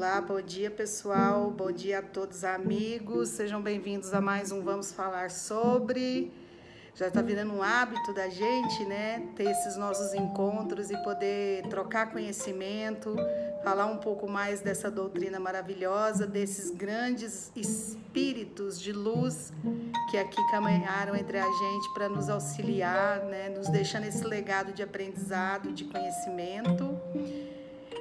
Olá, bom dia pessoal, bom dia a todos amigos, sejam bem-vindos a mais um Vamos Falar Sobre. Já está virando um hábito da gente, né? Ter esses nossos encontros e poder trocar conhecimento, falar um pouco mais dessa doutrina maravilhosa, desses grandes espíritos de luz que aqui caminharam entre a gente para nos auxiliar, né? Nos deixando esse legado de aprendizado, de conhecimento.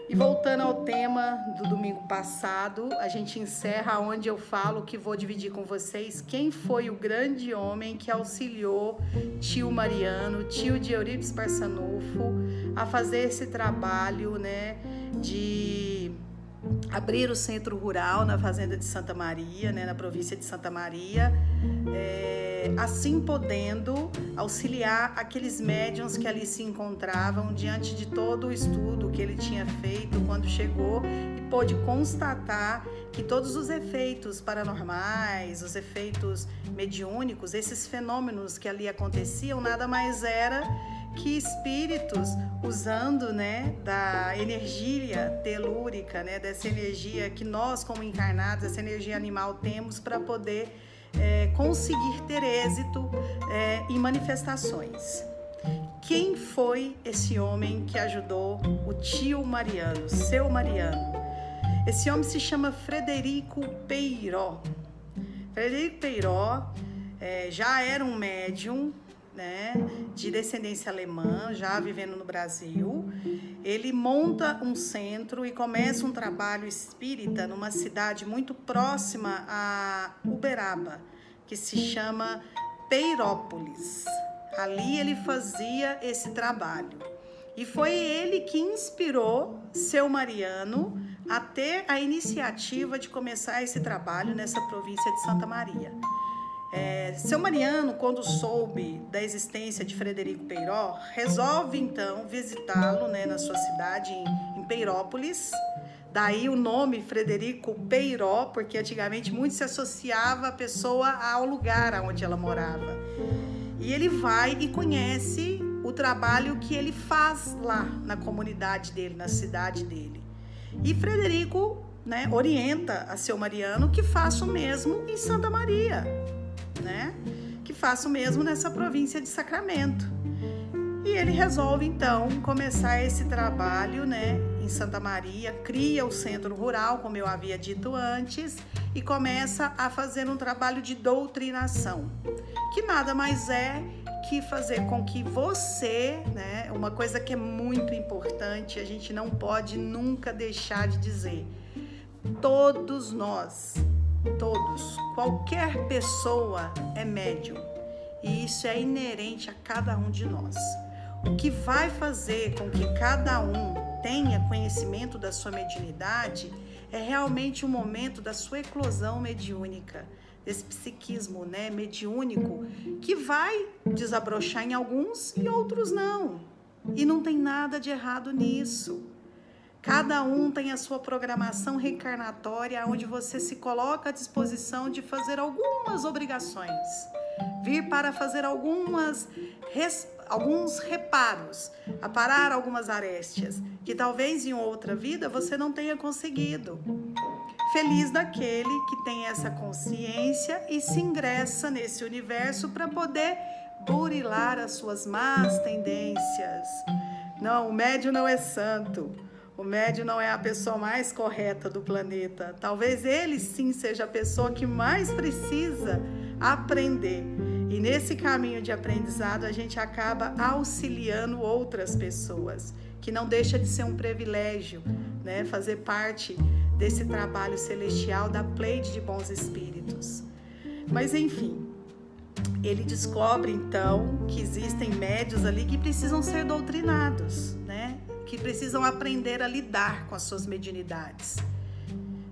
E voltando ao tema do domingo passado, a gente encerra onde eu falo que vou dividir com vocês quem foi o grande homem que auxiliou tio Mariano, tio de Eurípides Parsanufo, a fazer esse trabalho, né, de abrir o centro rural na fazenda de Santa Maria, né, na província de Santa Maria, é, assim podendo auxiliar aqueles médiums que ali se encontravam diante de todo o estudo que ele tinha feito quando chegou e pôde constatar que todos os efeitos paranormais, os efeitos mediúnicos, esses fenômenos que ali aconteciam, nada mais era que espíritos usando né, da energia telúrica, né, dessa energia que nós, como encarnados, essa energia animal, temos para poder é, conseguir ter êxito é, em manifestações. Quem foi esse homem que ajudou o tio Mariano, seu Mariano? Esse homem se chama Frederico Peiró. Frederico Peiró é, já era um médium né, de descendência alemã, já vivendo no Brasil. Ele monta um centro e começa um trabalho espírita numa cidade muito próxima a Uberaba, que se chama Peirópolis. Ali ele fazia esse trabalho. E foi ele que inspirou seu Mariano a ter a iniciativa de começar esse trabalho nessa província de Santa Maria. É, seu Mariano, quando soube da existência de Frederico Peiró, resolve então visitá-lo né, na sua cidade, em, em Peirópolis. Daí o nome Frederico Peiró, porque antigamente muito se associava a pessoa ao lugar onde ela morava. E ele vai e conhece o trabalho que ele faz lá na comunidade dele, na cidade dele. E Frederico né, orienta a seu Mariano que faça o mesmo em Santa Maria faça o mesmo nessa província de Sacramento. E ele resolve então começar esse trabalho, né, em Santa Maria, cria o centro rural, como eu havia dito antes, e começa a fazer um trabalho de doutrinação, que nada mais é que fazer com que você, né, uma coisa que é muito importante, a gente não pode nunca deixar de dizer, todos nós Todos, qualquer pessoa é médium e isso é inerente a cada um de nós. O que vai fazer com que cada um tenha conhecimento da sua mediunidade é realmente o momento da sua eclosão mediúnica, desse psiquismo né, mediúnico, que vai desabrochar em alguns e outros não. E não tem nada de errado nisso. Cada um tem a sua programação reencarnatória, onde você se coloca à disposição de fazer algumas obrigações, vir para fazer algumas alguns reparos, aparar algumas arestas que talvez em outra vida você não tenha conseguido. Feliz daquele que tem essa consciência e se ingressa nesse universo para poder burilar as suas más tendências. Não, o médio não é santo. O médio não é a pessoa mais correta do planeta. Talvez ele sim seja a pessoa que mais precisa aprender. E nesse caminho de aprendizado, a gente acaba auxiliando outras pessoas, que não deixa de ser um privilégio, né? Fazer parte desse trabalho celestial da pleide de bons espíritos. Mas enfim, ele descobre então que existem médios ali que precisam ser doutrinados? Que precisam aprender a lidar com as suas mediunidades.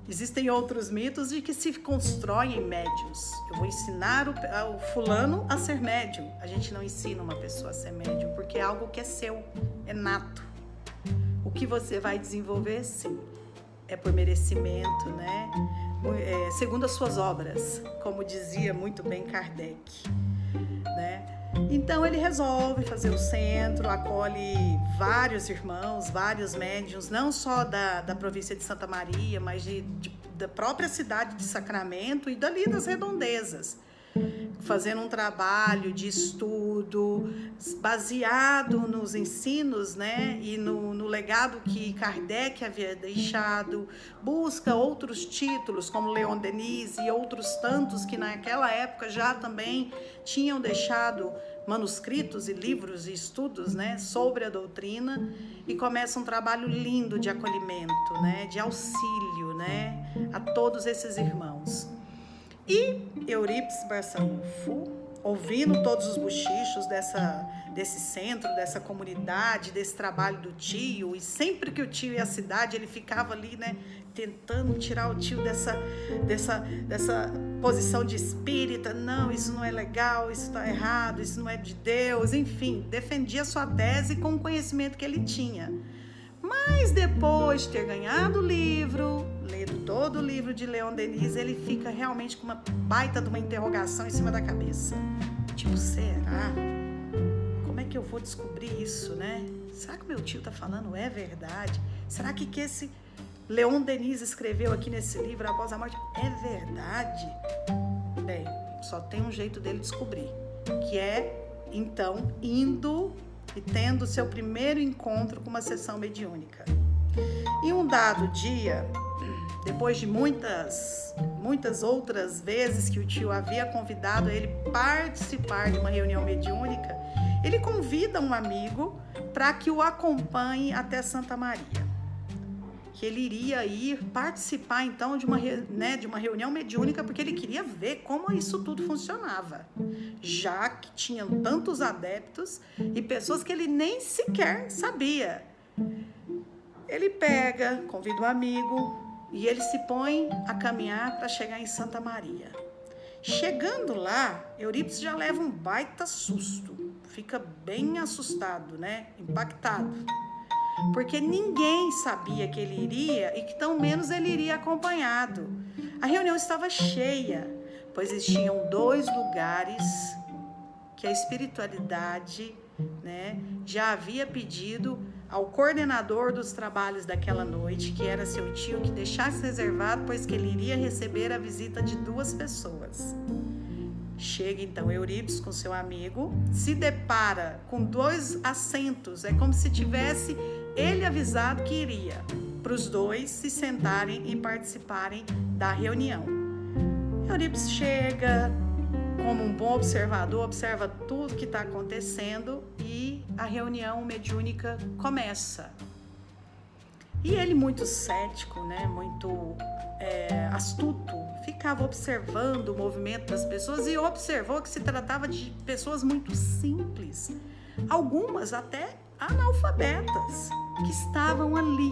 Existem outros mitos de que se constroem médiums. Eu vou ensinar o, o, fulano a ser médium. A gente não ensina uma pessoa a ser médium, porque é algo que é seu, é nato. O que você vai desenvolver, sim, é por merecimento, né? É, segundo as suas obras, como dizia muito bem Kardec, né? Então ele resolve fazer o centro, acolhe vários irmãos, vários médiums, não só da, da província de Santa Maria, mas de, de, da própria cidade de Sacramento e dali das redondezas fazendo um trabalho de estudo baseado nos ensinos né, e no, no, legado que Kardec havia deixado, busca outros títulos, como Leon Denis e outros tantos que naquela época já também tinham deixado manuscritos e livros e estudos né, sobre a doutrina e começa um trabalho lindo de acolhimento, né, de auxílio né, a todos esses irmãos. E Eurípides Barçanufo, ouvindo todos os bochichos dessa, desse centro, dessa comunidade, desse trabalho do tio, e sempre que o tio ia à cidade, ele ficava ali, né, tentando tirar o tio dessa, dessa, dessa posição de espírita. Não, isso não é legal, isso está errado, isso não é de Deus, enfim, defendia sua tese com o conhecimento que ele tinha. Mas depois de ter ganhado o livro, lido todo o livro de Leon Denis, ele fica realmente com uma baita de uma interrogação em cima da cabeça. Tipo, será? Como é que eu vou descobrir isso, né? Será que meu tio tá falando é verdade? Será que, que esse Leon Denis escreveu aqui nesse livro após a morte é verdade? Bem, só tem um jeito dele descobrir, que é então indo e tendo seu primeiro encontro com uma sessão mediúnica. E um dado dia, depois de muitas, muitas outras vezes que o tio havia convidado ele participar de uma reunião mediúnica, ele convida um amigo para que o acompanhe até Santa Maria que ele iria ir participar então de uma, né, de uma reunião mediúnica porque ele queria ver como isso tudo funcionava, já que tinham tantos adeptos e pessoas que ele nem sequer sabia. Ele pega, convida um amigo e ele se põe a caminhar para chegar em Santa Maria. Chegando lá, Eurípides já leva um baita susto, fica bem assustado, né? Impactado porque ninguém sabia que ele iria e que tão menos ele iria acompanhado. A reunião estava cheia, pois existiam dois lugares que a espiritualidade né, já havia pedido ao coordenador dos trabalhos daquela noite, que era seu tio, que deixasse reservado, pois que ele iria receber a visita de duas pessoas. Chega então Eurípides com seu amigo, se depara com dois assentos, é como se tivesse ele avisado que iria, para os dois se sentarem e participarem da reunião. Eurípides chega, como um bom observador, observa tudo que está acontecendo e a reunião mediúnica começa. E ele, muito cético, né, muito é, astuto, ficava observando o movimento das pessoas e observou que se tratava de pessoas muito simples, algumas até analfabetas que estavam ali,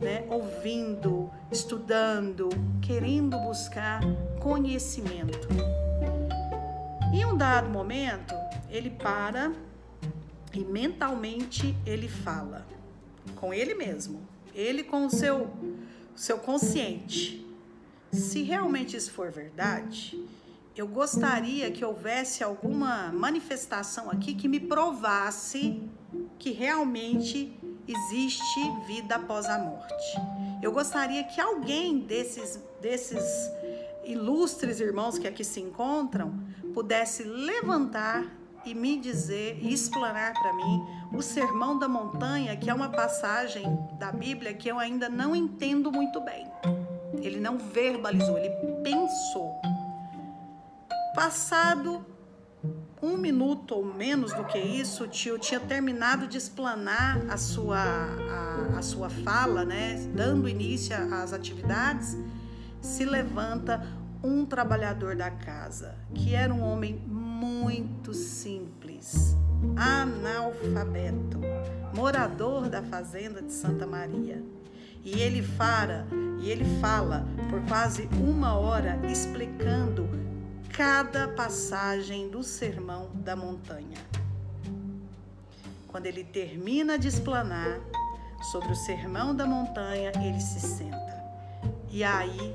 né, ouvindo, estudando, querendo buscar conhecimento. Em um dado momento, ele para e mentalmente ele fala com ele mesmo, ele com o seu seu consciente. Se realmente isso for verdade, eu gostaria que houvesse alguma manifestação aqui que me provasse que realmente existe vida após a morte. Eu gostaria que alguém desses, desses ilustres irmãos que aqui se encontram pudesse levantar e me dizer e explanar para mim o Sermão da Montanha, que é uma passagem da Bíblia que eu ainda não entendo muito bem. Ele não verbalizou, ele pensou. Passado um minuto ou menos do que isso, o tio tinha terminado de explanar a sua, a, a sua fala, né, dando início às atividades, se levanta um trabalhador da casa, que era um homem muito simples, analfabeto, morador da fazenda de Santa Maria. E ele fala, e ele fala por quase uma hora explicando cada passagem do Sermão da Montanha. Quando ele termina de explanar sobre o Sermão da Montanha, ele se senta. E aí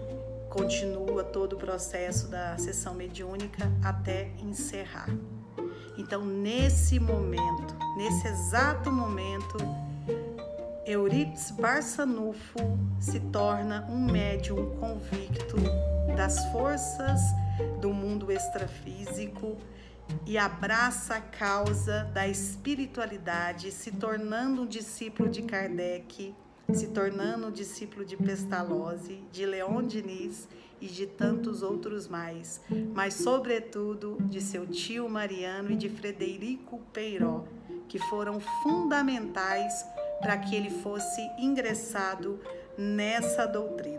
continua todo o processo da sessão mediúnica até encerrar. Então, nesse momento, nesse exato momento, Euripides Barçanufo se torna um médium convicto das forças do mundo extrafísico e abraça a causa da espiritualidade, se tornando um discípulo de Kardec, se tornando um discípulo de Pestalozzi, de Leon Diniz e de tantos outros mais, mas sobretudo de seu tio Mariano e de Frederico Peiró, que foram fundamentais para que ele fosse ingressado nessa doutrina.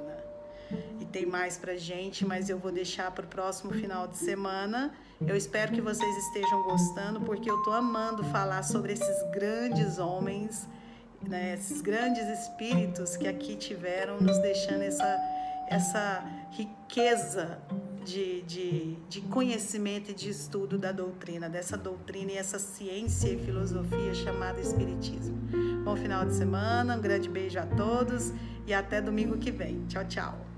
E tem mais para gente, mas eu vou deixar para o próximo final de semana. Eu espero que vocês estejam gostando, porque eu estou amando falar sobre esses grandes homens, né, esses grandes espíritos que aqui tiveram, nos deixando essa, essa riqueza de, de, de conhecimento e de estudo da doutrina, dessa doutrina e essa ciência e filosofia chamada Espiritismo. Bom final de semana, um grande beijo a todos e até domingo que vem. Tchau, tchau.